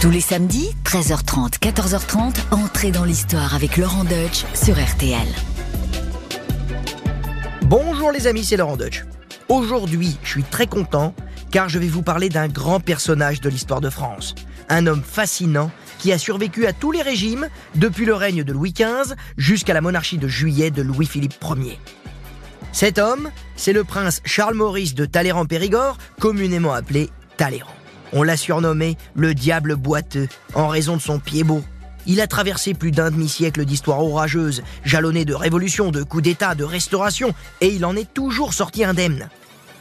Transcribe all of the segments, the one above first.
Tous les samedis, 13h30, 14h30, entrez dans l'histoire avec Laurent Deutsch sur RTL. Bonjour les amis, c'est Laurent Deutsch. Aujourd'hui, je suis très content car je vais vous parler d'un grand personnage de l'histoire de France. Un homme fascinant qui a survécu à tous les régimes, depuis le règne de Louis XV jusqu'à la monarchie de juillet de Louis-Philippe Ier. Cet homme, c'est le prince Charles-Maurice de Talleyrand-Périgord, communément appelé Talleyrand. On l'a surnommé le diable boiteux en raison de son pied beau. Il a traversé plus d'un demi-siècle d'histoire orageuse, jalonné de révolutions, de coups d'État, de restauration, et il en est toujours sorti indemne.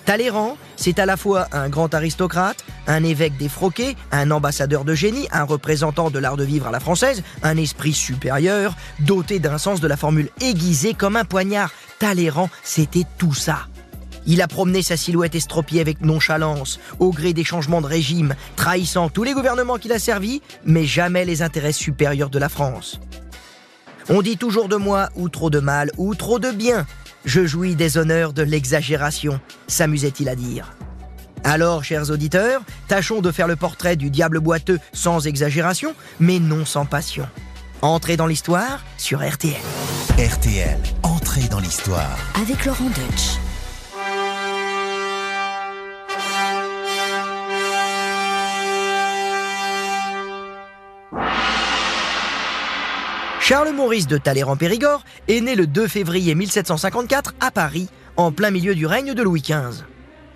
Talleyrand, c'est à la fois un grand aristocrate, un évêque défroqué, un ambassadeur de génie, un représentant de l'art de vivre à la française, un esprit supérieur, doté d'un sens de la formule aiguisée comme un poignard. Talleyrand, c'était tout ça. Il a promené sa silhouette estropiée avec nonchalance, au gré des changements de régime, trahissant tous les gouvernements qu'il a servis, mais jamais les intérêts supérieurs de la France. On dit toujours de moi ou trop de mal ou trop de bien, je jouis des honneurs de l'exagération, s'amusait-il à dire. Alors, chers auditeurs, tâchons de faire le portrait du diable boiteux sans exagération, mais non sans passion. Entrez dans l'histoire sur RTL. RTL, entrez dans l'histoire. Avec Laurent Deutsch. Charles Maurice de Talleyrand-Périgord est né le 2 février 1754 à Paris, en plein milieu du règne de Louis XV.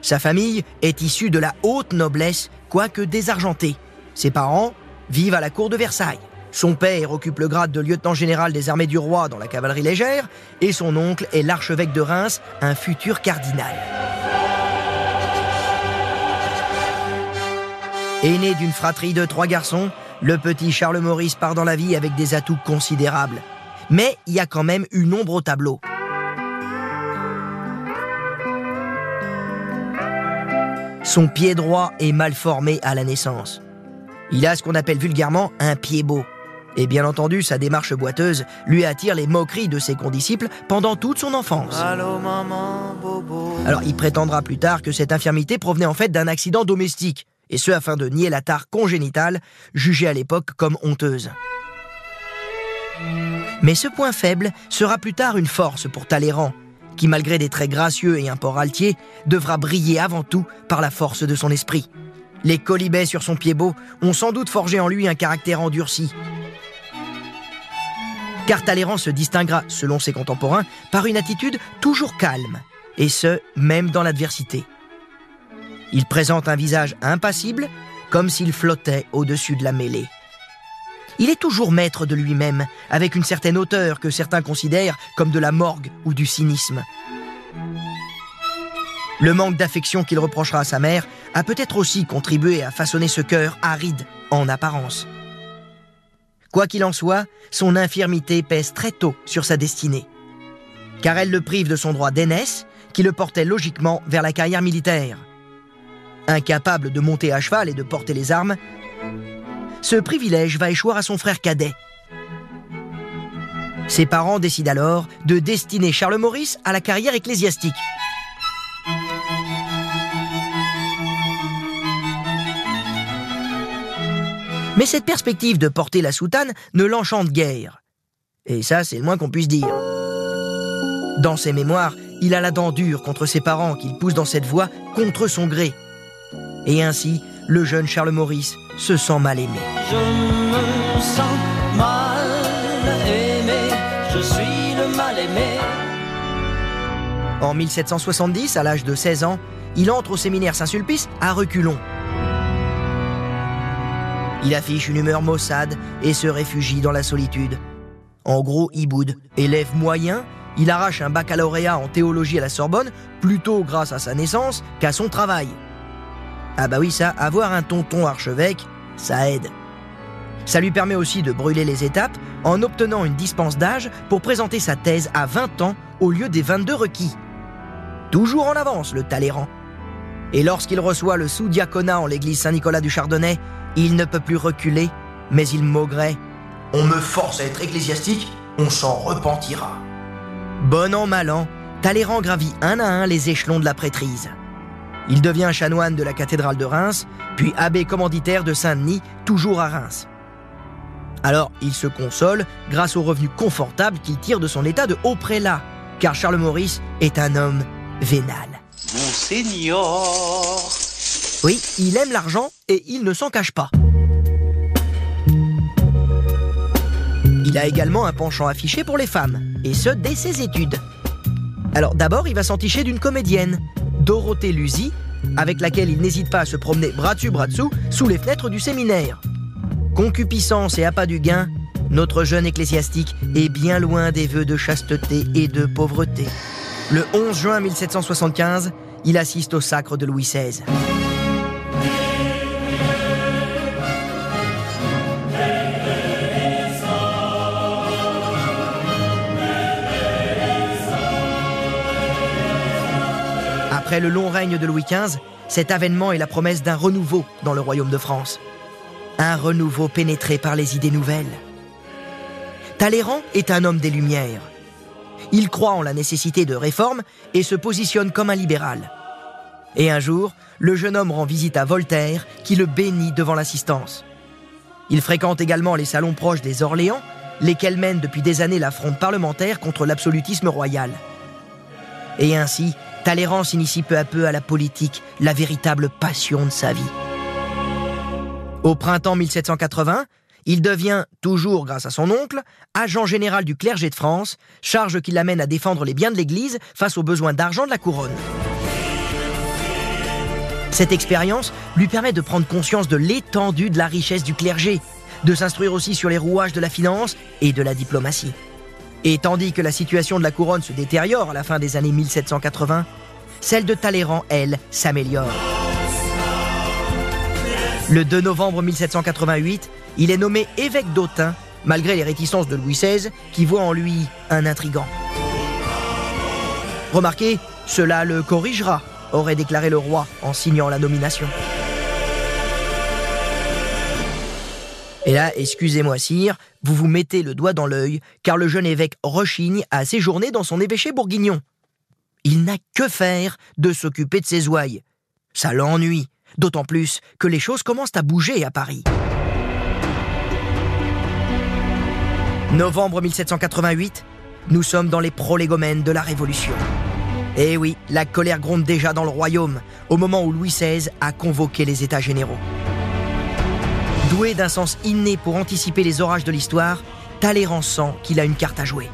Sa famille est issue de la haute noblesse, quoique désargentée. Ses parents vivent à la cour de Versailles. Son père occupe le grade de lieutenant général des armées du roi dans la cavalerie légère, et son oncle est l'archevêque de Reims, un futur cardinal. Aîné d'une fratrie de trois garçons, le petit Charles Maurice part dans la vie avec des atouts considérables. Mais il y a quand même une ombre au tableau. Son pied droit est mal formé à la naissance. Il a ce qu'on appelle vulgairement un pied beau. Et bien entendu, sa démarche boiteuse lui attire les moqueries de ses condisciples pendant toute son enfance. Alors il prétendra plus tard que cette infirmité provenait en fait d'un accident domestique et ce afin de nier la tare congénitale, jugée à l'époque comme honteuse. Mais ce point faible sera plus tard une force pour Talleyrand, qui malgré des traits gracieux et un port altier, devra briller avant tout par la force de son esprit. Les colibets sur son pied beau ont sans doute forgé en lui un caractère endurci. Car Talleyrand se distinguera, selon ses contemporains, par une attitude toujours calme, et ce, même dans l'adversité. Il présente un visage impassible, comme s'il flottait au-dessus de la mêlée. Il est toujours maître de lui-même, avec une certaine hauteur que certains considèrent comme de la morgue ou du cynisme. Le manque d'affection qu'il reprochera à sa mère a peut-être aussi contribué à façonner ce cœur aride en apparence. Quoi qu'il en soit, son infirmité pèse très tôt sur sa destinée. Car elle le prive de son droit d'aînesse, qui le portait logiquement vers la carrière militaire. Incapable de monter à cheval et de porter les armes, ce privilège va échoir à son frère cadet. Ses parents décident alors de destiner Charles Maurice à la carrière ecclésiastique. Mais cette perspective de porter la soutane ne l'enchante guère. Et ça, c'est le moins qu'on puisse dire. Dans ses mémoires, il a la dent dure contre ses parents qu'il pousse dans cette voie contre son gré. Et ainsi, le jeune Charles Maurice se sent mal aimé. Je me sens mal aimé, je suis le mal aimé. En 1770, à l'âge de 16 ans, il entre au séminaire Saint-Sulpice à reculons. Il affiche une humeur maussade et se réfugie dans la solitude. En gros, il boude. Élève moyen, il arrache un baccalauréat en théologie à la Sorbonne, plutôt grâce à sa naissance qu'à son travail. Ah bah oui, ça, avoir un tonton archevêque, ça aide. Ça lui permet aussi de brûler les étapes en obtenant une dispense d'âge pour présenter sa thèse à 20 ans au lieu des 22 requis. Toujours en avance, le Talleyrand. Et lorsqu'il reçoit le sous-diaconat en l'église Saint-Nicolas du Chardonnay, il ne peut plus reculer, mais il maugrait. On me force à être ecclésiastique, on s'en repentira. Bon an, mal an, Talleyrand gravit un à un les échelons de la prêtrise. Il devient chanoine de la cathédrale de Reims, puis abbé commanditaire de Saint-Denis, toujours à Reims. Alors, il se console grâce aux revenus confortables qu'il tire de son état de haut prélat, car Charles Maurice est un homme vénal. Monseigneur Oui, il aime l'argent et il ne s'en cache pas. Il a également un penchant affiché pour les femmes, et ce dès ses études. Alors d'abord, il va s'enticher d'une comédienne, Dorothée Luzy, avec laquelle il n'hésite pas à se promener bras dessus bras dessous sous les fenêtres du séminaire. Concupiscence et appât du gain, notre jeune ecclésiastique est bien loin des vœux de chasteté et de pauvreté. Le 11 juin 1775, il assiste au sacre de Louis XVI. Après le long règne de Louis XV, cet avènement est la promesse d'un renouveau dans le royaume de France. Un renouveau pénétré par les idées nouvelles. Talleyrand est un homme des Lumières. Il croit en la nécessité de réformes et se positionne comme un libéral. Et un jour, le jeune homme rend visite à Voltaire, qui le bénit devant l'assistance. Il fréquente également les salons proches des Orléans, lesquels mènent depuis des années la fronde parlementaire contre l'absolutisme royal. Et ainsi, Talleyrand s'initie peu à peu à la politique, la véritable passion de sa vie. Au printemps 1780, il devient, toujours grâce à son oncle, agent général du clergé de France, charge qui l'amène à défendre les biens de l'Église face aux besoins d'argent de la couronne. Cette expérience lui permet de prendre conscience de l'étendue de la richesse du clergé, de s'instruire aussi sur les rouages de la finance et de la diplomatie. Et tandis que la situation de la couronne se détériore à la fin des années 1780, celle de Talleyrand, elle, s'améliore. Le 2 novembre 1788, il est nommé évêque d'Autun, malgré les réticences de Louis XVI, qui voit en lui un intrigant. Remarquez, cela le corrigera, aurait déclaré le roi en signant la nomination. Et là, excusez-moi sire, vous vous mettez le doigt dans l'œil, car le jeune évêque rechigne à séjourner dans son évêché bourguignon. Il n'a que faire de s'occuper de ses ouailles. Ça l'ennuie, d'autant plus que les choses commencent à bouger à Paris. Novembre 1788, nous sommes dans les prolégomènes de la Révolution. Eh oui, la colère gronde déjà dans le royaume, au moment où Louis XVI a convoqué les États généraux. Doué d'un sens inné pour anticiper les orages de l'histoire, Talleyrand sent qu'il a une carte à jouer.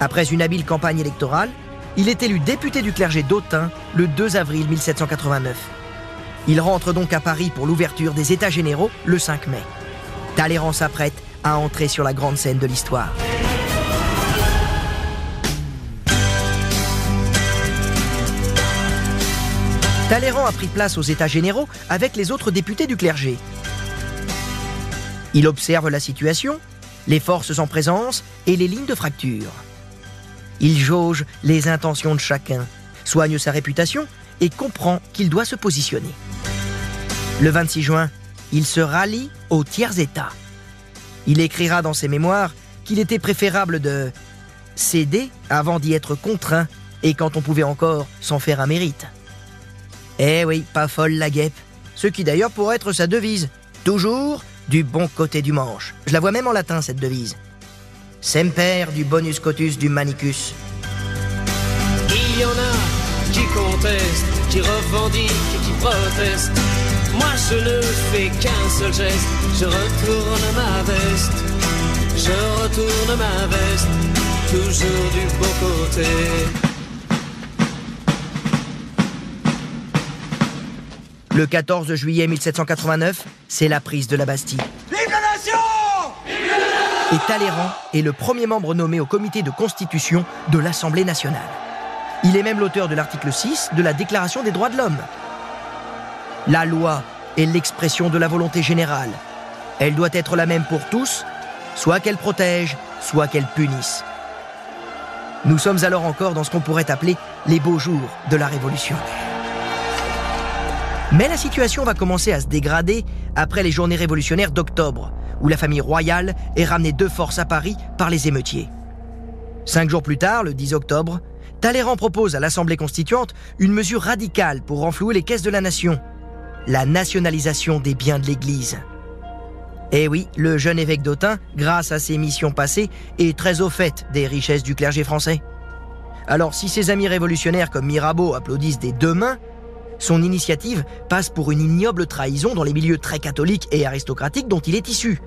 Après une habile campagne électorale, il est élu député du clergé d'Autun le 2 avril 1789. Il rentre donc à Paris pour l'ouverture des États généraux le 5 mai. Talleyrand s'apprête à entrer sur la grande scène de l'histoire. Talleyrand a pris place aux États généraux avec les autres députés du clergé. Il observe la situation, les forces en présence et les lignes de fracture. Il jauge les intentions de chacun, soigne sa réputation et comprend qu'il doit se positionner. Le 26 juin, il se rallie aux tiers États. Il écrira dans ses mémoires qu'il était préférable de céder avant d'y être contraint et quand on pouvait encore s'en faire un mérite. Eh oui, pas folle la guêpe. Ce qui d'ailleurs pourrait être sa devise. Toujours du bon côté du manche. Je la vois même en latin, cette devise. Semper du bonus cotus du manicus. Il y en a qui contestent, qui revendiquent et qui protestent. Moi je ne fais qu'un seul geste, je retourne ma veste. Je retourne ma veste, toujours du bon côté. Le 14 juillet 1789, c'est la prise de la Bastille. Vive la nation Et Talleyrand est le premier membre nommé au comité de constitution de l'Assemblée nationale. Il est même l'auteur de l'article 6 de la Déclaration des droits de l'homme. La loi est l'expression de la volonté générale. Elle doit être la même pour tous, soit qu'elle protège, soit qu'elle punisse. Nous sommes alors encore dans ce qu'on pourrait appeler les beaux jours de la Révolution. Mais la situation va commencer à se dégrader après les journées révolutionnaires d'octobre, où la famille royale est ramenée de force à Paris par les émeutiers. Cinq jours plus tard, le 10 octobre, Talleyrand propose à l'Assemblée constituante une mesure radicale pour renflouer les caisses de la nation, la nationalisation des biens de l'Église. Eh oui, le jeune évêque d'Autun, grâce à ses missions passées, est très au fait des richesses du clergé français. Alors si ses amis révolutionnaires comme Mirabeau applaudissent des deux mains, son initiative passe pour une ignoble trahison dans les milieux très catholiques et aristocratiques dont il est issu.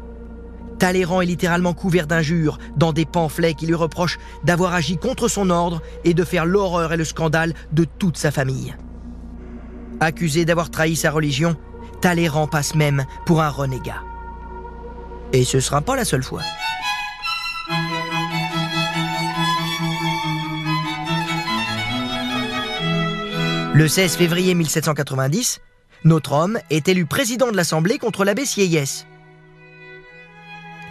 Talleyrand est littéralement couvert d'injures dans des pamphlets qui lui reprochent d'avoir agi contre son ordre et de faire l'horreur et le scandale de toute sa famille. Accusé d'avoir trahi sa religion, Talleyrand passe même pour un renégat. Et ce sera pas la seule fois. Le 16 février 1790, notre homme est élu président de l'Assemblée contre l'abbé Sieyès.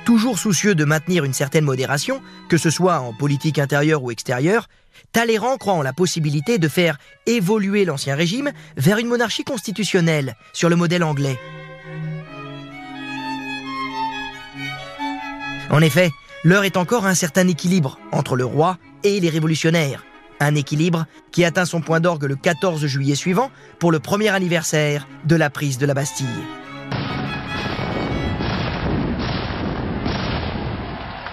Toujours soucieux de maintenir une certaine modération, que ce soit en politique intérieure ou extérieure, Talleyrand croit en la possibilité de faire évoluer l'ancien régime vers une monarchie constitutionnelle, sur le modèle anglais. En effet, l'heure est encore un certain équilibre entre le roi et les révolutionnaires. Un équilibre qui atteint son point d'orgue le 14 juillet suivant pour le premier anniversaire de la prise de la Bastille.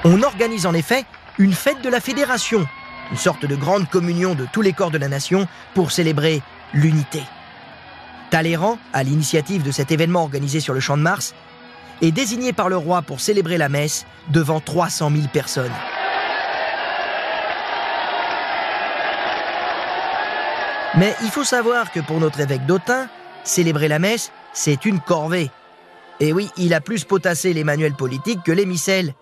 On organise en effet une fête de la Fédération, une sorte de grande communion de tous les corps de la nation pour célébrer l'unité. Talleyrand, à l'initiative de cet événement organisé sur le Champ de Mars, est désigné par le roi pour célébrer la messe devant 300 000 personnes. Mais il faut savoir que pour notre évêque d'Autun, célébrer la messe, c'est une corvée. Et oui, il a plus potassé les manuels politiques que les missels.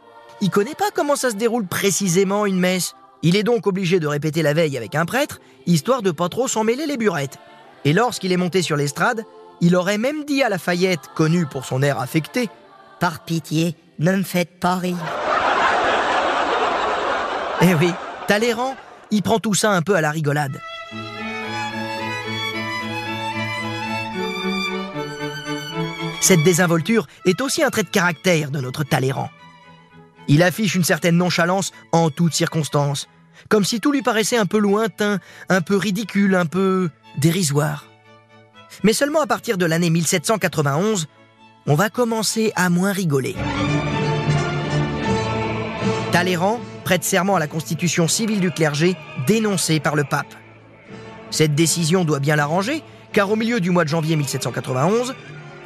Il connaît pas comment ça se déroule précisément une messe. Il est donc obligé de répéter la veille avec un prêtre, histoire de pas trop s'en mêler les burettes. Et lorsqu'il est monté sur l'estrade, il aurait même dit à Lafayette, connu pour son air affecté, Par pitié, ne me faites pas rire. Eh oui, Talleyrand, il prend tout ça un peu à la rigolade. Cette désinvolture est aussi un trait de caractère de notre Talleyrand. Il affiche une certaine nonchalance en toutes circonstances, comme si tout lui paraissait un peu lointain, un peu ridicule, un peu dérisoire. Mais seulement à partir de l'année 1791, on va commencer à moins rigoler. Talleyrand prête serment à la constitution civile du clergé dénoncée par le pape. Cette décision doit bien l'arranger, car au milieu du mois de janvier 1791,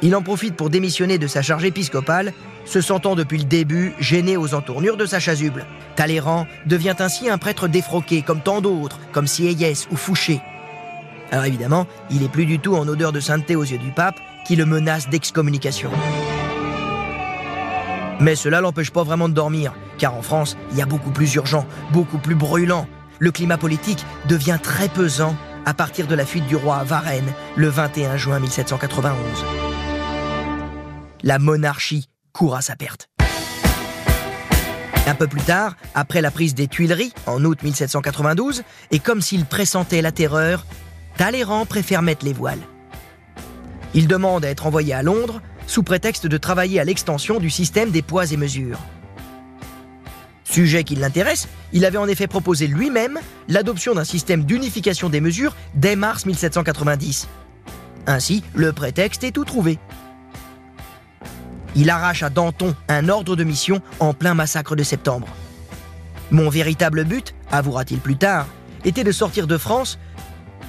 il en profite pour démissionner de sa charge épiscopale, se sentant depuis le début gêné aux entournures de sa chasuble. Talleyrand devient ainsi un prêtre défroqué, comme tant d'autres, comme Sieyès ou Fouché. Alors évidemment, il est plus du tout en odeur de sainteté aux yeux du pape, qui le menace d'excommunication. Mais cela l'empêche pas vraiment de dormir, car en France, il y a beaucoup plus urgent, beaucoup plus brûlant. Le climat politique devient très pesant à partir de la fuite du roi à Varennes le 21 juin 1791. La monarchie court à sa perte. Un peu plus tard, après la prise des Tuileries en août 1792, et comme s'il pressentait la terreur, Talleyrand préfère mettre les voiles. Il demande à être envoyé à Londres sous prétexte de travailler à l'extension du système des poids et mesures. Sujet qui l'intéresse, il avait en effet proposé lui-même l'adoption d'un système d'unification des mesures dès mars 1790. Ainsi, le prétexte est tout trouvé. Il arrache à Danton un ordre de mission en plein massacre de septembre. Mon véritable but, avouera-t-il plus tard, était de sortir de France,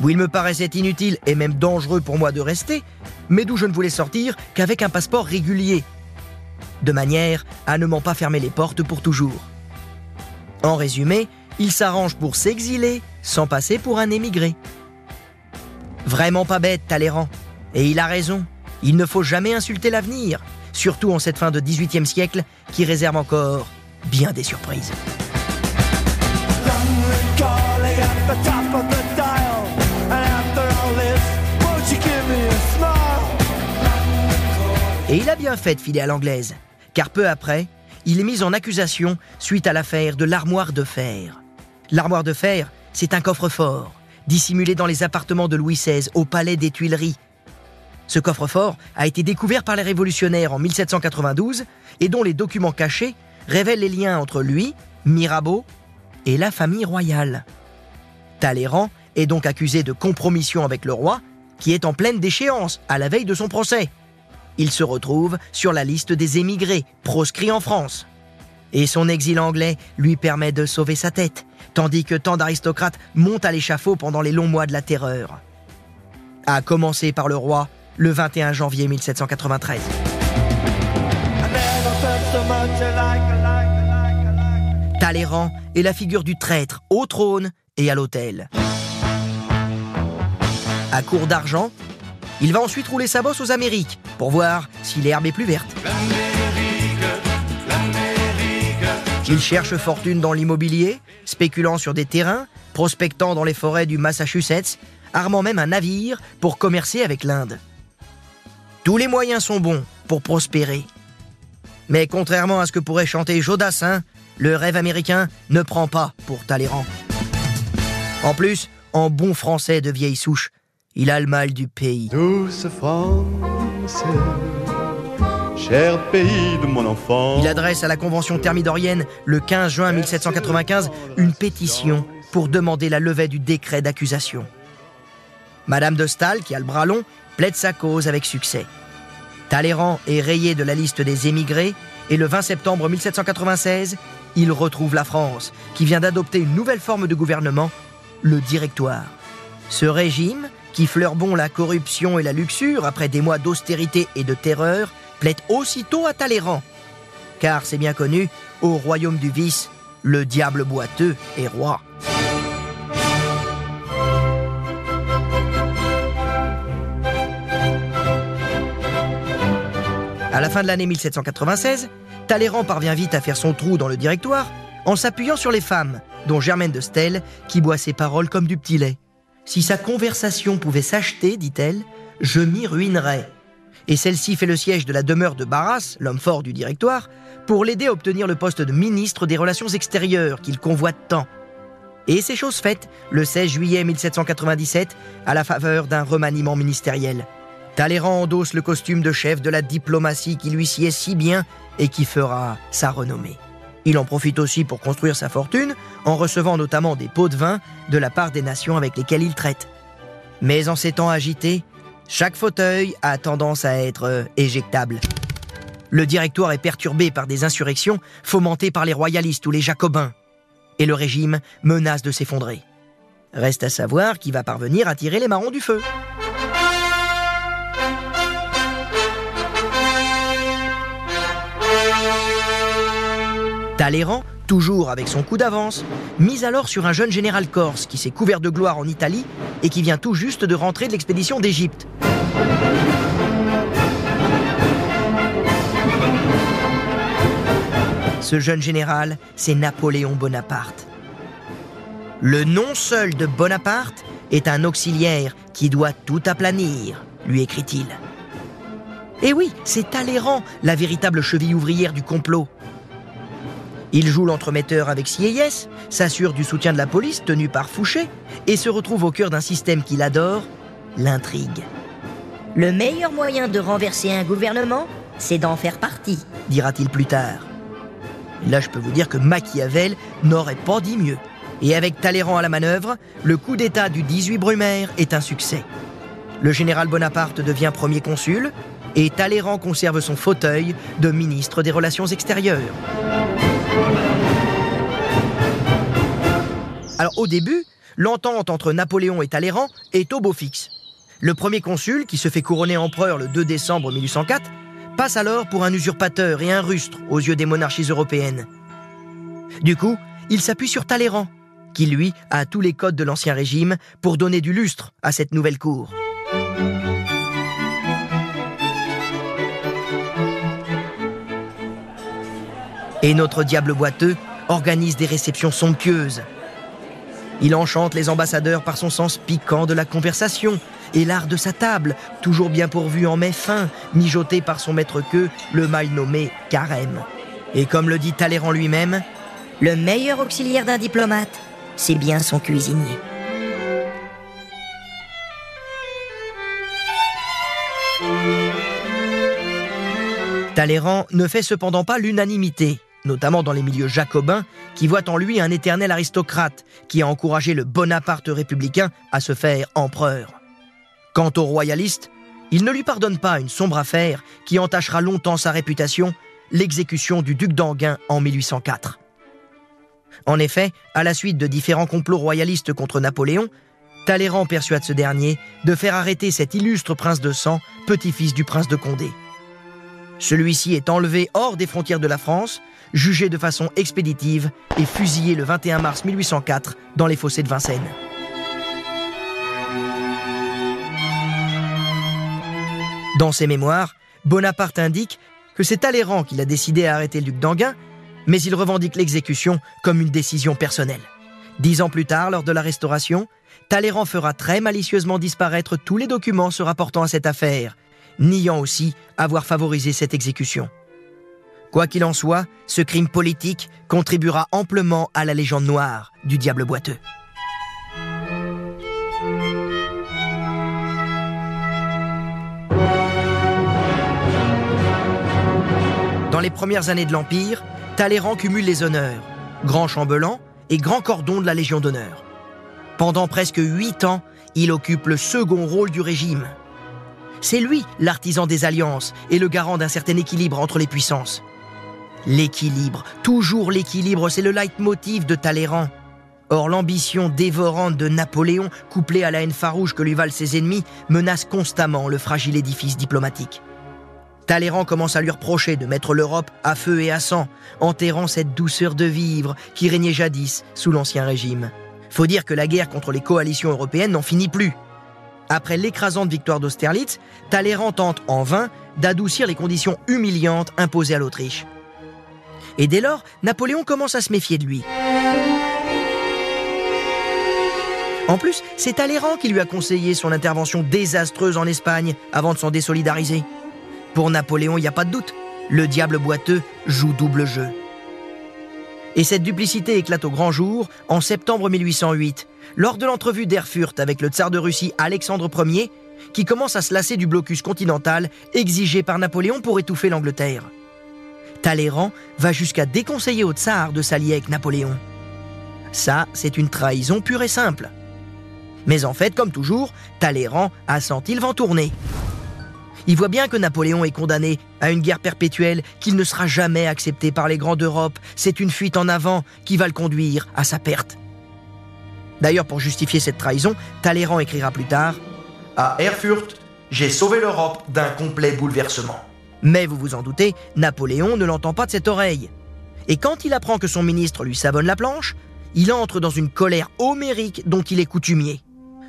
où il me paraissait inutile et même dangereux pour moi de rester, mais d'où je ne voulais sortir qu'avec un passeport régulier, de manière à ne m'en pas fermer les portes pour toujours. En résumé, il s'arrange pour s'exiler sans passer pour un émigré. Vraiment pas bête, Talleyrand. Et il a raison, il ne faut jamais insulter l'avenir, surtout en cette fin de 18e siècle qui réserve encore bien des surprises. Et il a bien fait de filer à l'anglaise, car peu après, il est mis en accusation suite à l'affaire de l'armoire de fer. L'armoire de fer, c'est un coffre-fort, dissimulé dans les appartements de Louis XVI au palais des Tuileries. Ce coffre-fort a été découvert par les révolutionnaires en 1792 et dont les documents cachés révèlent les liens entre lui, Mirabeau et la famille royale. Talleyrand est donc accusé de compromission avec le roi, qui est en pleine déchéance à la veille de son procès. Il se retrouve sur la liste des émigrés proscrits en France. Et son exil anglais lui permet de sauver sa tête, tandis que tant d'aristocrates montent à l'échafaud pendant les longs mois de la terreur. À commencer par le roi, le 21 janvier 1793. Talleyrand est la figure du traître au trône et à l'autel. À court d'argent, il va ensuite rouler sa bosse aux Amériques pour voir si l'herbe est plus verte. Il cherche fortune dans l'immobilier, spéculant sur des terrains, prospectant dans les forêts du Massachusetts, armant même un navire pour commercer avec l'Inde. Tous les moyens sont bons pour prospérer. Mais contrairement à ce que pourrait chanter Jodassin, le rêve américain ne prend pas pour Talleyrand. En plus, en bon français de vieille souche, il a le mal du pays. Douce France, cher pays de mon enfant. Il adresse à la Convention thermidorienne le 15 juin 1795 une pétition pour demander la levée du décret d'accusation. Madame de Staël, qui a le bras long, plaide sa cause avec succès. Talleyrand est rayé de la liste des émigrés et le 20 septembre 1796, il retrouve la France, qui vient d'adopter une nouvelle forme de gouvernement, le directoire. Ce régime, qui fleure bon la corruption et la luxure après des mois d'austérité et de terreur, plaît aussitôt à Talleyrand. Car c'est bien connu, au royaume du vice, le diable boiteux est roi. À la fin de l'année 1796, Talleyrand parvient vite à faire son trou dans le directoire en s'appuyant sur les femmes, dont Germaine de Stel, qui boit ses paroles comme du petit lait. Si sa conversation pouvait s'acheter, dit-elle, je m'y ruinerais. Et celle-ci fait le siège de la demeure de Barras, l'homme fort du directoire, pour l'aider à obtenir le poste de ministre des Relations extérieures qu'il convoite tant. Et c'est chose faite le 16 juillet 1797 à la faveur d'un remaniement ministériel. Talleyrand endosse le costume de chef de la diplomatie qui lui sied si bien et qui fera sa renommée. Il en profite aussi pour construire sa fortune en recevant notamment des pots de vin de la part des nations avec lesquelles il traite. Mais en ces temps agités, chaque fauteuil a tendance à être euh, éjectable. Le directoire est perturbé par des insurrections fomentées par les royalistes ou les jacobins, et le régime menace de s'effondrer. Reste à savoir qui va parvenir à tirer les marrons du feu. Talleyrand, toujours avec son coup d'avance, mise alors sur un jeune général corse qui s'est couvert de gloire en Italie et qui vient tout juste de rentrer de l'expédition d'Égypte. Ce jeune général, c'est Napoléon Bonaparte. Le nom seul de Bonaparte est un auxiliaire qui doit tout aplanir, lui écrit-il. Et oui, c'est Talleyrand, la véritable cheville ouvrière du complot. Il joue l'entremetteur avec Sieyès, s'assure du soutien de la police tenu par Fouché et se retrouve au cœur d'un système qu'il adore, l'intrigue. Le meilleur moyen de renverser un gouvernement, c'est d'en faire partie. dira-t-il plus tard. Là, je peux vous dire que Machiavel n'aurait pas dit mieux. Et avec Talleyrand à la manœuvre, le coup d'État du 18 Brumaire est un succès. Le général Bonaparte devient premier consul et Talleyrand conserve son fauteuil de ministre des Relations extérieures. Alors au début, l'entente entre Napoléon et Talleyrand est au beau fixe. Le premier consul, qui se fait couronner empereur le 2 décembre 1804, passe alors pour un usurpateur et un rustre aux yeux des monarchies européennes. Du coup, il s'appuie sur Talleyrand, qui lui a tous les codes de l'ancien régime pour donner du lustre à cette nouvelle cour. Et notre diable boiteux organise des réceptions somptueuses. Il enchante les ambassadeurs par son sens piquant de la conversation et l'art de sa table, toujours bien pourvu en mets fins, mijoté par son maître queue, le mal nommé carême. Et comme le dit Talleyrand lui-même, Le meilleur auxiliaire d'un diplomate, c'est bien son cuisinier. Talleyrand ne fait cependant pas l'unanimité notamment dans les milieux jacobins, qui voient en lui un éternel aristocrate qui a encouragé le Bonaparte républicain à se faire empereur. Quant aux royalistes, ils ne lui pardonnent pas une sombre affaire qui entachera longtemps sa réputation, l'exécution du duc d'Anguin en 1804. En effet, à la suite de différents complots royalistes contre Napoléon, Talleyrand persuade ce dernier de faire arrêter cet illustre prince de sang, petit-fils du prince de Condé. Celui-ci est enlevé hors des frontières de la France, jugé de façon expéditive et fusillé le 21 mars 1804 dans les fossés de Vincennes. Dans ses mémoires, Bonaparte indique que c'est Talleyrand qui l'a décidé à arrêter le duc d'Anguin, mais il revendique l'exécution comme une décision personnelle. Dix ans plus tard, lors de la Restauration, Talleyrand fera très malicieusement disparaître tous les documents se rapportant à cette affaire, niant aussi avoir favorisé cette exécution. Quoi qu'il en soit, ce crime politique contribuera amplement à la légende noire du diable boiteux. Dans les premières années de l'Empire, Talleyrand cumule les honneurs, grand chambellan et grand cordon de la Légion d'honneur. Pendant presque huit ans, il occupe le second rôle du régime. C'est lui l'artisan des alliances et le garant d'un certain équilibre entre les puissances. L'équilibre, toujours l'équilibre, c'est le leitmotiv de Talleyrand. Or, l'ambition dévorante de Napoléon, couplée à la haine farouche que lui valent ses ennemis, menace constamment le fragile édifice diplomatique. Talleyrand commence à lui reprocher de mettre l'Europe à feu et à sang, enterrant cette douceur de vivre qui régnait jadis sous l'Ancien Régime. Faut dire que la guerre contre les coalitions européennes n'en finit plus. Après l'écrasante victoire d'Austerlitz, Talleyrand tente en vain d'adoucir les conditions humiliantes imposées à l'Autriche. Et dès lors, Napoléon commence à se méfier de lui. En plus, c'est Talleyrand qui lui a conseillé son intervention désastreuse en Espagne avant de s'en désolidariser. Pour Napoléon, il n'y a pas de doute, le diable boiteux joue double jeu. Et cette duplicité éclate au grand jour en septembre 1808, lors de l'entrevue d'Erfurt avec le tsar de Russie Alexandre Ier, qui commence à se lasser du blocus continental exigé par Napoléon pour étouffer l'Angleterre. Talleyrand va jusqu'à déconseiller au tsar de s'allier avec Napoléon. Ça, c'est une trahison pure et simple. Mais en fait, comme toujours, Talleyrand a senti le vent tourner. Il voit bien que Napoléon est condamné à une guerre perpétuelle qu'il ne sera jamais accepté par les grands d'Europe. C'est une fuite en avant qui va le conduire à sa perte. D'ailleurs, pour justifier cette trahison, Talleyrand écrira plus tard À Erfurt, j'ai sauvé l'Europe d'un complet bouleversement. Mais vous vous en doutez, Napoléon ne l'entend pas de cette oreille. Et quand il apprend que son ministre lui savonne la planche, il entre dans une colère homérique dont il est coutumier.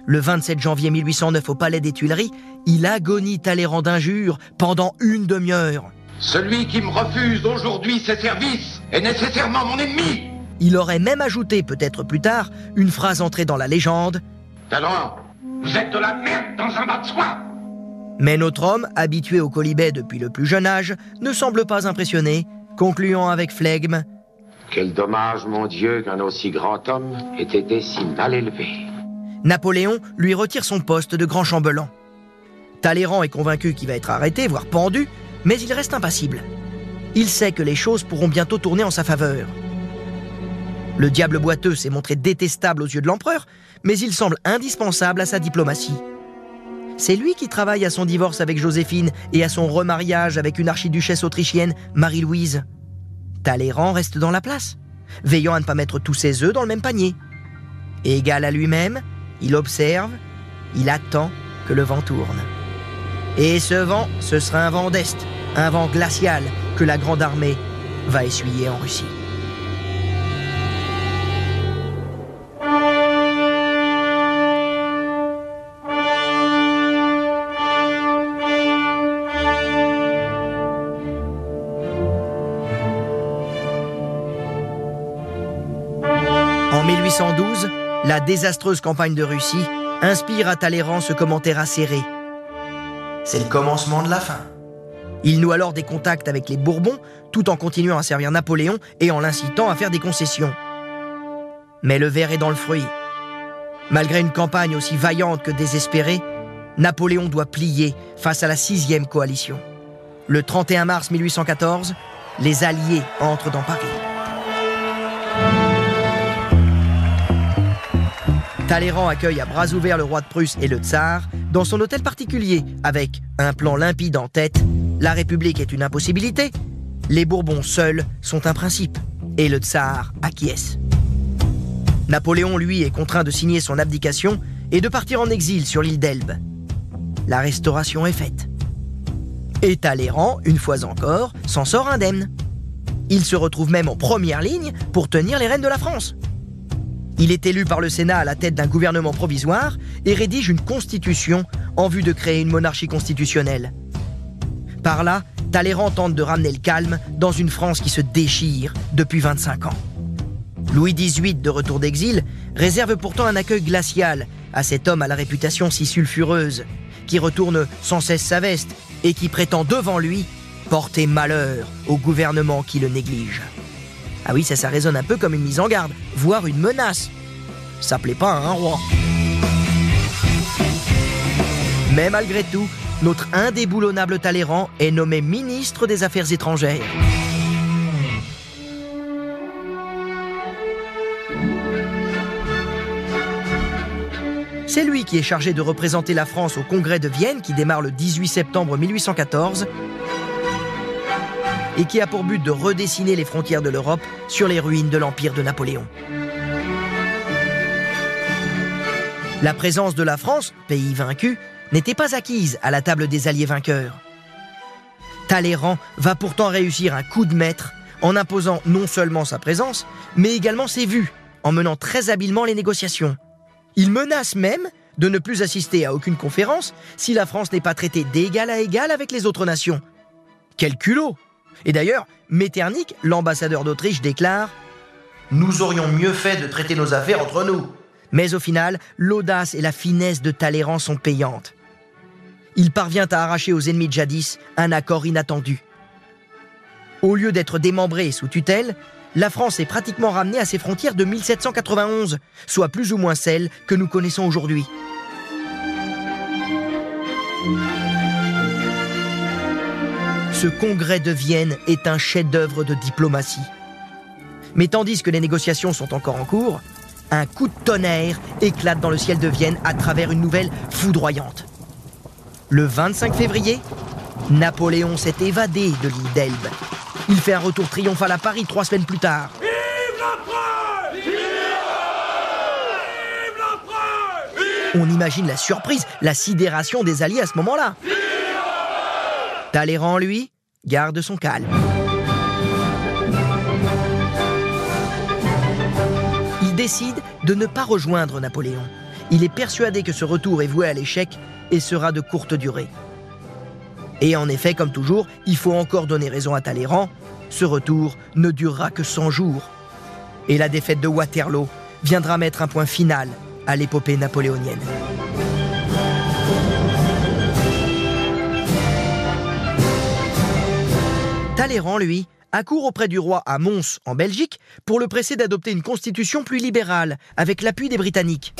Le 27 janvier 1809 au Palais des Tuileries, il agonie Talleyrand d'injures pendant une demi-heure. Celui qui me refuse aujourd'hui ses services est nécessairement mon ennemi. Il aurait même ajouté, peut-être plus tard, une phrase entrée dans la légende. Talleyrand, vous êtes de la merde dans un bas de soie. Mais notre homme, habitué au colibet depuis le plus jeune âge, ne semble pas impressionné, concluant avec flegme Quel dommage, mon Dieu, qu'un aussi grand homme ait été si mal élevé. Napoléon lui retire son poste de grand chambellan. Talleyrand est convaincu qu'il va être arrêté, voire pendu, mais il reste impassible. Il sait que les choses pourront bientôt tourner en sa faveur. Le diable boiteux s'est montré détestable aux yeux de l'empereur, mais il semble indispensable à sa diplomatie. C'est lui qui travaille à son divorce avec Joséphine et à son remariage avec une archiduchesse autrichienne, Marie-Louise. Talleyrand reste dans la place, veillant à ne pas mettre tous ses œufs dans le même panier. Égal à lui-même, il observe, il attend que le vent tourne. Et ce vent, ce sera un vent d'Est, un vent glacial que la grande armée va essuyer en Russie. Désastreuse campagne de Russie inspire à Talleyrand ce commentaire acéré. C'est le commencement de la fin. Il noue alors des contacts avec les Bourbons tout en continuant à servir Napoléon et en l'incitant à faire des concessions. Mais le verre est dans le fruit. Malgré une campagne aussi vaillante que désespérée, Napoléon doit plier face à la sixième coalition. Le 31 mars 1814, les Alliés entrent dans Paris. Talleyrand accueille à bras ouverts le roi de Prusse et le tsar dans son hôtel particulier avec un plan limpide en tête. La République est une impossibilité. Les Bourbons seuls sont un principe. Et le tsar acquiesce. Napoléon, lui, est contraint de signer son abdication et de partir en exil sur l'île d'Elbe. La restauration est faite. Et Talleyrand, une fois encore, s'en sort indemne. Il se retrouve même en première ligne pour tenir les rênes de la France. Il est élu par le Sénat à la tête d'un gouvernement provisoire et rédige une constitution en vue de créer une monarchie constitutionnelle. Par là, Talleyrand tente de ramener le calme dans une France qui se déchire depuis 25 ans. Louis XVIII, de retour d'exil, réserve pourtant un accueil glacial à cet homme à la réputation si sulfureuse, qui retourne sans cesse sa veste et qui prétend devant lui porter malheur au gouvernement qui le néglige. Ah oui, ça, ça résonne un peu comme une mise en garde, voire une menace. Ça plaît pas à un roi. Mais malgré tout, notre indéboulonnable Talleyrand est nommé ministre des Affaires étrangères. C'est lui qui est chargé de représenter la France au Congrès de Vienne qui démarre le 18 septembre 1814 et qui a pour but de redessiner les frontières de l'Europe sur les ruines de l'Empire de Napoléon. La présence de la France, pays vaincu, n'était pas acquise à la table des alliés vainqueurs. Talleyrand va pourtant réussir un coup de maître en imposant non seulement sa présence, mais également ses vues, en menant très habilement les négociations. Il menace même de ne plus assister à aucune conférence si la France n'est pas traitée d'égal à égal avec les autres nations. Quel culot et d'ailleurs, Metternich, l'ambassadeur d'Autriche, déclare Nous aurions mieux fait de traiter nos affaires entre nous. Mais au final, l'audace et la finesse de Talleyrand sont payantes. Il parvient à arracher aux ennemis de jadis un accord inattendu. Au lieu d'être démembrée sous tutelle, la France est pratiquement ramenée à ses frontières de 1791, soit plus ou moins celles que nous connaissons aujourd'hui. Ce congrès de Vienne est un chef-d'œuvre de diplomatie. Mais tandis que les négociations sont encore en cours, un coup de tonnerre éclate dans le ciel de Vienne à travers une nouvelle foudroyante. Le 25 février, Napoléon s'est évadé de l'île d'Elbe. Il fait un retour triomphal à Paris trois semaines plus tard. On imagine la surprise, la sidération des Alliés à ce moment-là. Talleyrand, lui, garde son calme. Il décide de ne pas rejoindre Napoléon. Il est persuadé que ce retour est voué à l'échec et sera de courte durée. Et en effet, comme toujours, il faut encore donner raison à Talleyrand. Ce retour ne durera que 100 jours. Et la défaite de Waterloo viendra mettre un point final à l'épopée napoléonienne. Talleyrand, lui, accourt auprès du roi à Mons, en Belgique, pour le presser d'adopter une constitution plus libérale, avec l'appui des Britanniques.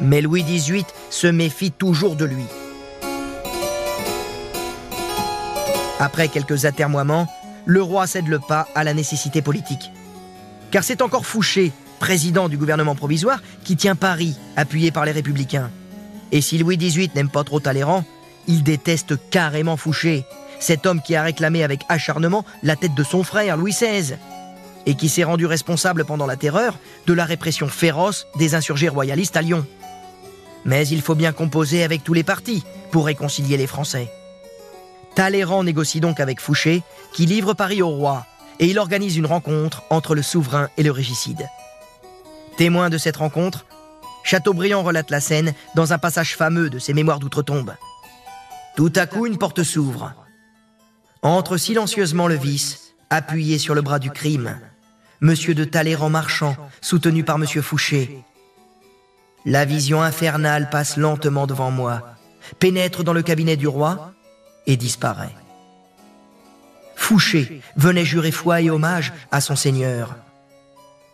Mais Louis XVIII se méfie toujours de lui. Après quelques atermoiements, le roi cède le pas à la nécessité politique. Car c'est encore Fouché, président du gouvernement provisoire, qui tient Paris, appuyé par les républicains. Et si Louis XVIII n'aime pas trop Talleyrand, il déteste carrément Fouché, cet homme qui a réclamé avec acharnement la tête de son frère Louis XVI et qui s'est rendu responsable pendant la terreur de la répression féroce des insurgés royalistes à Lyon. Mais il faut bien composer avec tous les partis pour réconcilier les Français. Talleyrand négocie donc avec Fouché, qui livre Paris au roi, et il organise une rencontre entre le souverain et le régicide. Témoin de cette rencontre, Chateaubriand relate la scène dans un passage fameux de ses Mémoires d'outre-tombe. Tout à coup, une porte s'ouvre entre silencieusement le vice, appuyé sur le bras du crime. Monsieur de Talleyrand marchant, soutenu par Monsieur Fouché. La vision infernale passe lentement devant moi, pénètre dans le cabinet du roi et disparaît. Fouché venait jurer foi et hommage à son seigneur.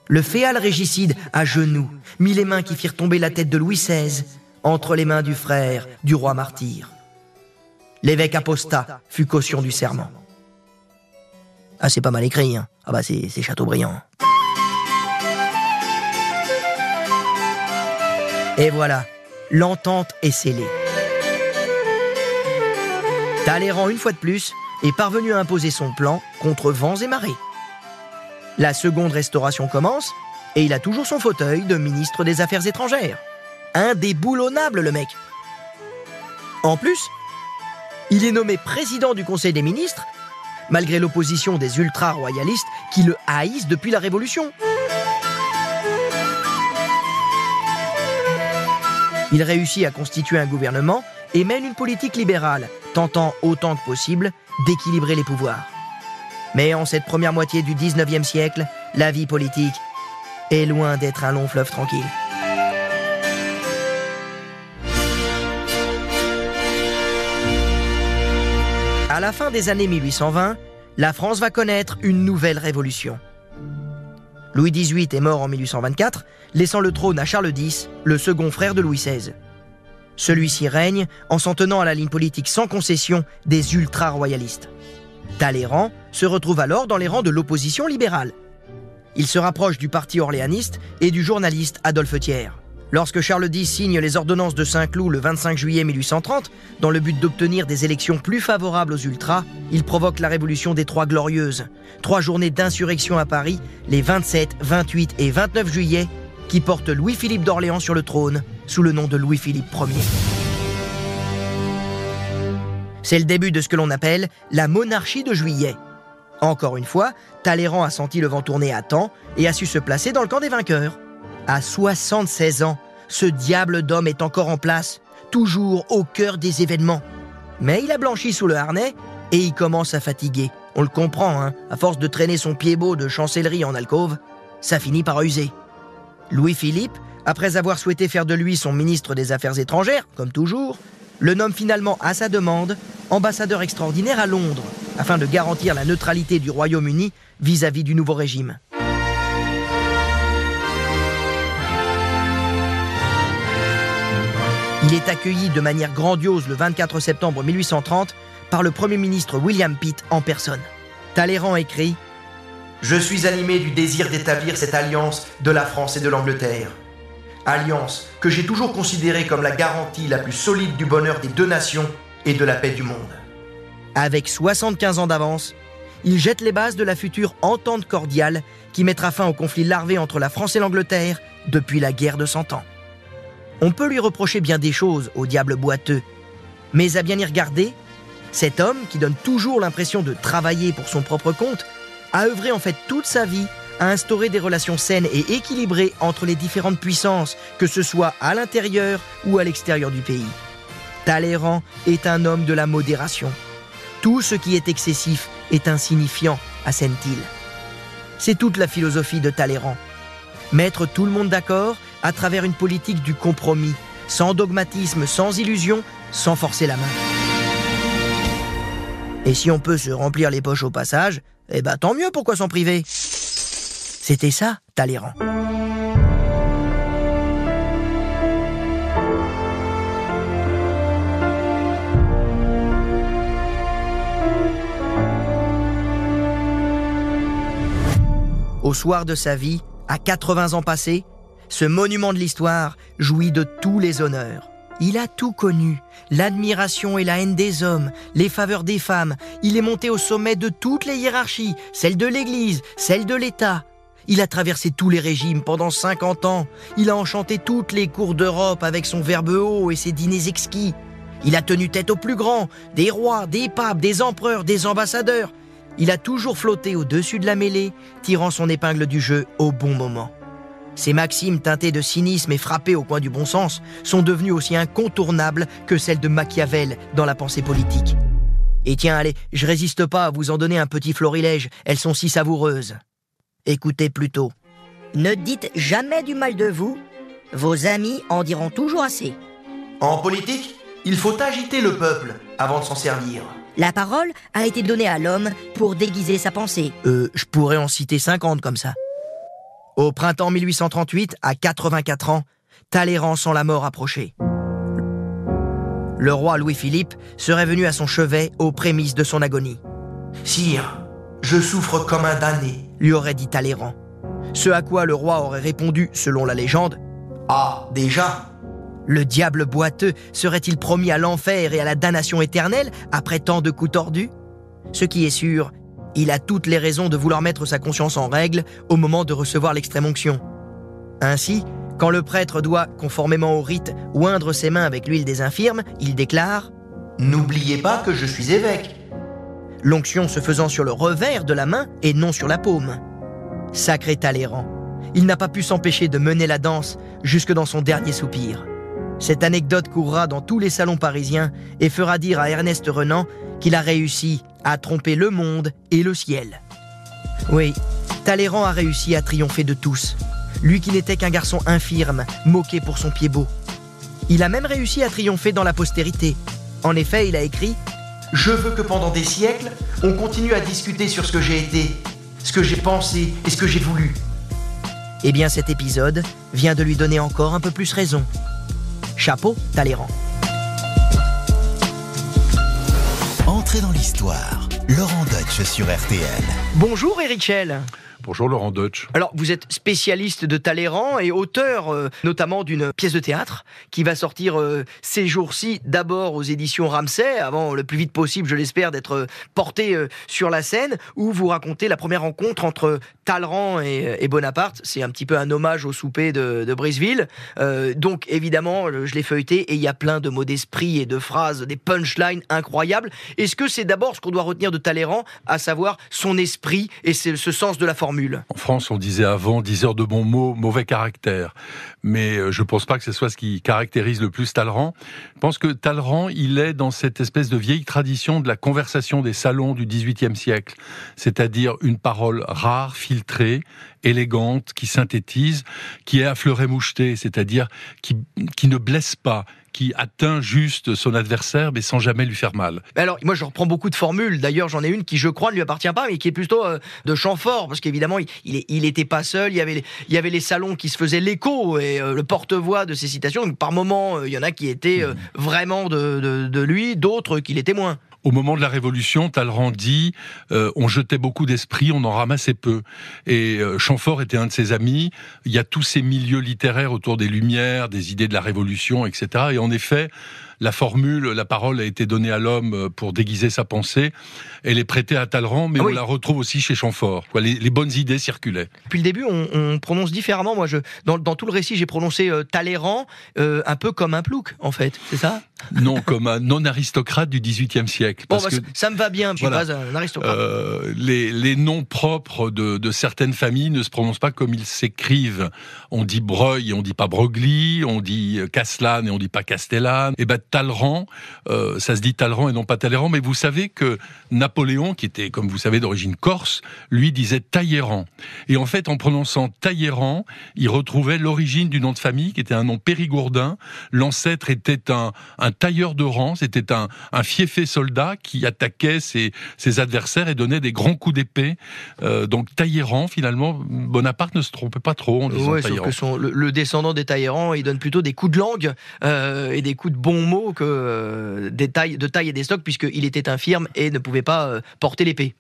Le féal régicide, à genoux, mit les mains qui firent tomber la tête de Louis XVI entre les mains du frère du roi martyr l'évêque apostat fut caution du serment. Ah, c'est pas mal écrit, hein. Ah bah c'est Chateaubriand. Et voilà, l'entente est scellée. Talleyrand, une fois de plus, est parvenu à imposer son plan contre vents et marées. La seconde restauration commence et il a toujours son fauteuil de ministre des Affaires étrangères. Indéboulonnable le mec. En plus, il est nommé président du Conseil des ministres, malgré l'opposition des ultra-royalistes qui le haïssent depuis la Révolution. Il réussit à constituer un gouvernement et mène une politique libérale, tentant autant que possible d'équilibrer les pouvoirs. Mais en cette première moitié du 19e siècle, la vie politique est loin d'être un long fleuve tranquille. À la fin des années 1820, la France va connaître une nouvelle révolution. Louis XVIII est mort en 1824, laissant le trône à Charles X, le second frère de Louis XVI. Celui-ci règne en s'en tenant à la ligne politique sans concession des ultra-royalistes. Talleyrand se retrouve alors dans les rangs de l'opposition libérale. Il se rapproche du parti orléaniste et du journaliste Adolphe Thiers. Lorsque Charles X signe les ordonnances de Saint-Cloud le 25 juillet 1830, dans le but d'obtenir des élections plus favorables aux ultras, il provoque la révolution des Trois Glorieuses. Trois journées d'insurrection à Paris, les 27, 28 et 29 juillet, qui portent Louis-Philippe d'Orléans sur le trône, sous le nom de Louis-Philippe Ier. C'est le début de ce que l'on appelle la monarchie de juillet. Encore une fois, Talleyrand a senti le vent tourner à temps et a su se placer dans le camp des vainqueurs. À 76 ans, ce diable d'homme est encore en place, toujours au cœur des événements. Mais il a blanchi sous le harnais et il commence à fatiguer. On le comprend, hein, à force de traîner son pied beau de chancellerie en alcôve, ça finit par user. Louis-Philippe, après avoir souhaité faire de lui son ministre des Affaires étrangères, comme toujours, le nomme finalement à sa demande ambassadeur extraordinaire à Londres, afin de garantir la neutralité du Royaume-Uni vis-à-vis du nouveau régime. Il est accueilli de manière grandiose le 24 septembre 1830 par le Premier ministre William Pitt en personne. Talleyrand écrit Je suis animé du désir d'établir cette alliance de la France et de l'Angleterre. Alliance que j'ai toujours considérée comme la garantie la plus solide du bonheur des deux nations et de la paix du monde. Avec 75 ans d'avance, il jette les bases de la future entente cordiale qui mettra fin au conflit larvé entre la France et l'Angleterre depuis la guerre de Cent Ans. On peut lui reprocher bien des choses au diable boiteux, mais à bien y regarder, cet homme, qui donne toujours l'impression de travailler pour son propre compte, a œuvré en fait toute sa vie à instaurer des relations saines et équilibrées entre les différentes puissances, que ce soit à l'intérieur ou à l'extérieur du pays. Talleyrand est un homme de la modération. Tout ce qui est excessif est insignifiant, assène-t-il. C'est toute la philosophie de Talleyrand. Mettre tout le monde d'accord à travers une politique du compromis, sans dogmatisme, sans illusion, sans forcer la main. Et si on peut se remplir les poches au passage, eh ben tant mieux, pourquoi s'en priver? C'était ça, Talleyrand. Au soir de sa vie, à 80 ans passés, ce monument de l'histoire jouit de tous les honneurs. Il a tout connu, l'admiration et la haine des hommes, les faveurs des femmes. Il est monté au sommet de toutes les hiérarchies, celle de l'Église, celle de l'État. Il a traversé tous les régimes pendant 50 ans. Il a enchanté toutes les cours d'Europe avec son verbe haut et ses dîners exquis. Il a tenu tête aux plus grands, des rois, des papes, des empereurs, des ambassadeurs. Il a toujours flotté au-dessus de la mêlée, tirant son épingle du jeu au bon moment. Ces maximes teintées de cynisme et frappées au coin du bon sens sont devenues aussi incontournables que celles de Machiavel dans la pensée politique. Et tiens, allez, je résiste pas à vous en donner un petit florilège, elles sont si savoureuses. Écoutez plutôt. Ne dites jamais du mal de vous, vos amis en diront toujours assez. En politique, il faut agiter le peuple avant de s'en servir. La parole a été donnée à l'homme pour déguiser sa pensée. Euh, je pourrais en citer 50 comme ça. Au printemps 1838, à 84 ans, Talleyrand sent la mort approcher. Le roi Louis-Philippe serait venu à son chevet aux prémices de son agonie. Sire, je Je souffre comme un damné, lui aurait dit Talleyrand. Ce à quoi le roi aurait répondu, selon la légende Ah, déjà Le diable boiteux serait-il promis à l'enfer et à la damnation éternelle après tant de coups tordus? Ce qui est sûr, il a toutes les raisons de vouloir mettre sa conscience en règle au moment de recevoir l'extrême onction. Ainsi, quand le prêtre doit, conformément au rite, oindre ses mains avec l'huile des infirmes, il déclare ⁇ N'oubliez pas que je suis évêque !⁇ L'onction se faisant sur le revers de la main et non sur la paume. Sacré Talleyrand, il n'a pas pu s'empêcher de mener la danse jusque dans son dernier soupir. Cette anecdote courra dans tous les salons parisiens et fera dire à Ernest Renan qu'il a réussi à tromper le monde et le ciel. Oui, Talleyrand a réussi à triompher de tous, lui qui n'était qu'un garçon infirme, moqué pour son pied beau. Il a même réussi à triompher dans la postérité. En effet, il a écrit ⁇ Je veux que pendant des siècles, on continue à discuter sur ce que j'ai été, ce que j'ai pensé et ce que j'ai voulu. Eh bien, cet épisode vient de lui donner encore un peu plus raison. Chapeau, Talleyrand. Dans l'histoire. Laurent Deutsch sur RTL. Bonjour Eric Schell. Bonjour Laurent Deutsch. Alors, vous êtes spécialiste de Talleyrand et auteur euh, notamment d'une pièce de théâtre qui va sortir euh, ces jours-ci, d'abord aux éditions Ramsay, avant le plus vite possible, je l'espère, d'être euh, porté sur la scène, où vous racontez la première rencontre entre Talleyrand et, Bonaparte. C'est un petit peu un hommage au souper de, de Briseville. donc, évidemment, je l'ai feuilleté et il y a plein de mots d'esprit et de phrases, des punchlines incroyables. Est-ce que c'est d'abord ce qu'on doit retenir de Talleyrand, à savoir son esprit et ce sens de la en France, on disait avant 10 heures de bons mots, mauvais caractère. Mais euh, je ne pense pas que ce soit ce qui caractérise le plus Talleyrand. Je pense que Talleyrand, il est dans cette espèce de vieille tradition de la conversation des salons du XVIIIe siècle. C'est-à-dire une parole rare, filtrée, élégante, qui synthétise, qui est à fleuret moucheté, c'est-à-dire qui, qui ne blesse pas, qui atteint juste son adversaire, mais sans jamais lui faire mal. Alors, moi, je reprends beaucoup de formules. D'ailleurs, j'en ai une qui, je crois, ne lui appartient pas, mais qui est plutôt euh, de champ fort, parce qu'évidemment, il, il, était pas seul. Il y avait, les, il y avait les salons qui se faisaient l'écho et euh, le porte-voix de ces citations. Donc, par moments, euh, il y en a qui étaient vraiment de, de, de lui, d'autres qui l'étaient moins. Au moment de la Révolution, Talleyrand dit euh, on jetait beaucoup d'esprit, on en ramassait peu. Et euh, était un de ses amis. Il y a tous ces milieux littéraires autour des Lumières, des idées de la Révolution, etc. Et en effet, la formule, la parole a été donnée à l'homme euh, pour déguiser sa pensée. Elle est prêtée à Talleyrand, mais ah on la retrouve aussi chez Chamfort. Les, bonnes idées circulaient. Depuis le début, on, prononce différemment. Moi, je, dans, tout le récit, j'ai prononcé euh, Talleyrand euh, un peu comme un plouc, en fait. C'est ça? Non, comme un non-aristocrate du XVIIIe siècle. Parce que, ça me va bien, je pas un aristocrate. les, noms propres de, certaines familles ne se prononcent pas comme ils s'écrivent. On dit Breuil et on dit pas Broglie, on dit Caslan et on dit pas Castellane. Et eh ben Talleyrand, euh, ça se dit Talleyrand et non pas Talleyrand, mais vous savez que Napoléon, qui était, comme vous savez, d'origine corse, lui disait Talleyrand. Et en fait, en prononçant Talleyrand, il retrouvait l'origine du nom de famille, qui était un nom périgourdin. L'ancêtre était un, tailleur de rang, c'était un, un fiefé soldat qui attaquait ses, adversaires et donnait des grands coups d'épée. Euh, donc Talleyrand, finalement, Bonaparte ne se trompait pas trop en disant Que le, descendant des Talleyrand, il donne plutôt des coups de langue euh, et des coups de bons mots que euh, de taille et des stocks, puisqu'il était infirme et ne pouvait pas euh, porter l'épée.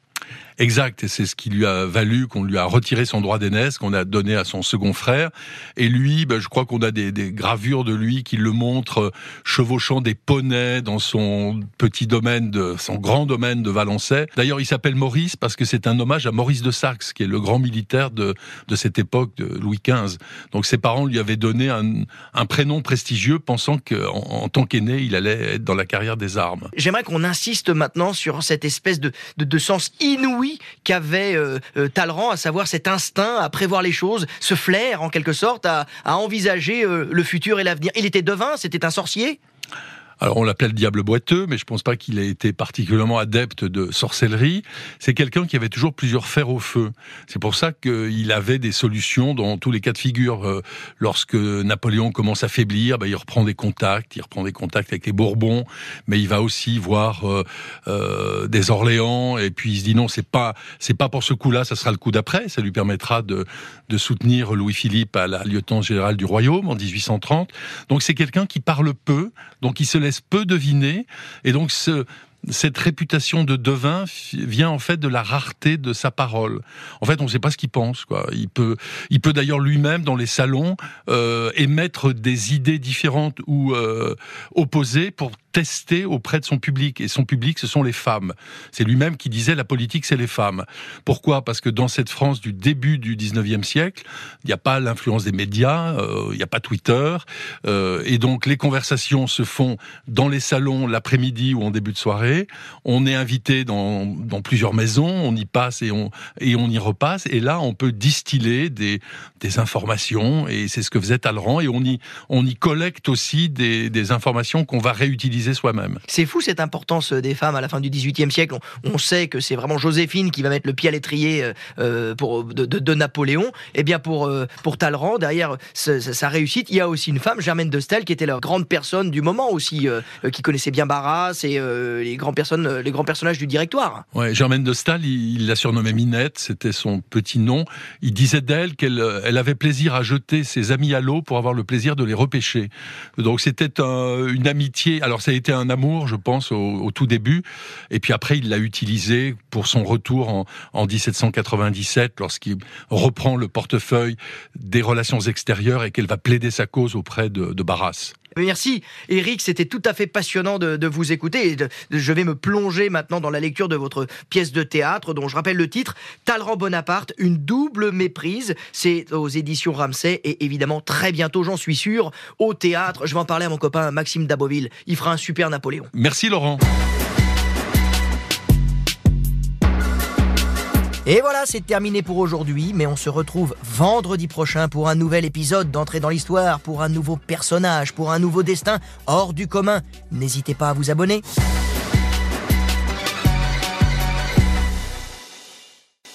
Exact, et c'est ce qui lui a valu qu'on lui a retiré son droit d'aînesse, qu'on a donné à son second frère. Et lui, ben, je crois qu'on a des, gravures de lui qui le montrent euh, chevauchant des poneys dans son petit domaine, de son grand domaine de Valençay. D'ailleurs, il s'appelle Maurice parce que c'est un hommage à Maurice de Saxe, qui est le grand militaire de, de cette époque de Louis XV. Donc ses parents lui avaient donné un, prénom prestigieux, pensant qu'en en, tant qu'aîné, il allait être dans la carrière des armes. J'aimerais qu'on insiste maintenant sur cette espèce de, de sens inouï qu'avait euh, euh, Talleyrand, à savoir cet instinct à prévoir les choses, ce flair en quelque sorte à, envisager euh, le futur et l'avenir. Il était devin, c'était un sorcier? Alors on l'appelle diable boiteux, mais je pense pas qu'il ait été particulièrement adepte de sorcellerie. C'est quelqu'un qui avait toujours plusieurs fers au feu. C'est pour ça qu'il avait des solutions dans tous les cas de figure. Euh, lorsque Napoléon commence à faiblir, bah, il reprend des contacts, il reprend des contacts avec les Bourbons, mais il va aussi voir euh, euh, des Orléans, et puis il se dit non, c'est pas c'est pas pour ce coup-là, ça sera le coup d'après. Ça lui permettra de, de soutenir Louis-Philippe à la lieutenant générale du royaume en 1830. Donc c'est quelqu'un qui parle peu, donc il se laisse peu deviner. Et donc, ce, cette réputation de devin vient en fait de la rareté de sa parole. En fait, on ne sait pas ce qu'il pense. Quoi. Il peut, il peut d'ailleurs lui-même dans les salons euh, émettre des idées différentes ou euh, opposées pour tester auprès de son public. Et son public, ce sont les femmes. C'est lui-même qui disait la politique, c'est les femmes. Pourquoi? Parce que dans cette France du début du 19e siècle, il n'y a pas l'influence des médias, euh, il n'y a pas Twitter. Euh, et donc les conversations se font dans les salons l'après-midi ou en début de soirée. On est invité dans, dans plusieurs maisons, on y passe et on, et on y repasse. Et là, on peut distiller des, des informations. Et c'est ce que faisait Talleyrand. Et on y, on y collecte aussi des, des informations qu'on va réutiliser soi-même. C'est fou cette importance des femmes à la fin du XVIIIe siècle. On, sait que c'est vraiment Joséphine qui va mettre le pied à l'étrier euh, euh, pour de, Napoléon. Et eh bien pour euh, pour Talleyrand, derrière sa, réussite, il y a aussi une femme, Germaine de Stel, qui était la grande personne du moment aussi, qui connaissait bien Barras et les grands personnes, les grands personnages du directoire. Ouais, Germaine de Stel, il, la surnommait Minette, c'était son petit nom. Il disait d'elle qu'elle elle avait plaisir à jeter ses amis à l'eau pour avoir le plaisir de les repêcher. Donc c'était une amitié. Alors ça a été un amour, je pense, au, tout début. Et puis après, il l'a utilisé pour son retour en, en 1797, lorsqu'il reprend le portefeuille des relations extérieures et qu'elle va plaider sa cause auprès de Barras. Merci Eric, c'était tout à fait passionnant de, vous écouter. je vais me plonger maintenant dans la lecture de votre pièce de théâtre dont je rappelle le titre Talleyrand Bonaparte, une double méprise. C'est aux éditions Ramsay et évidemment très bientôt, j'en suis sûr, au théâtre. Je vais en parler à mon copain Maxime Daboville. Il fera un super Napoléon. Merci Laurent. Et voilà, c'est terminé pour aujourd'hui, mais on se retrouve vendredi prochain pour un nouvel épisode d'entrée dans l'histoire, pour un nouveau personnage, pour un nouveau destin hors du commun. N'hésitez pas à vous abonner.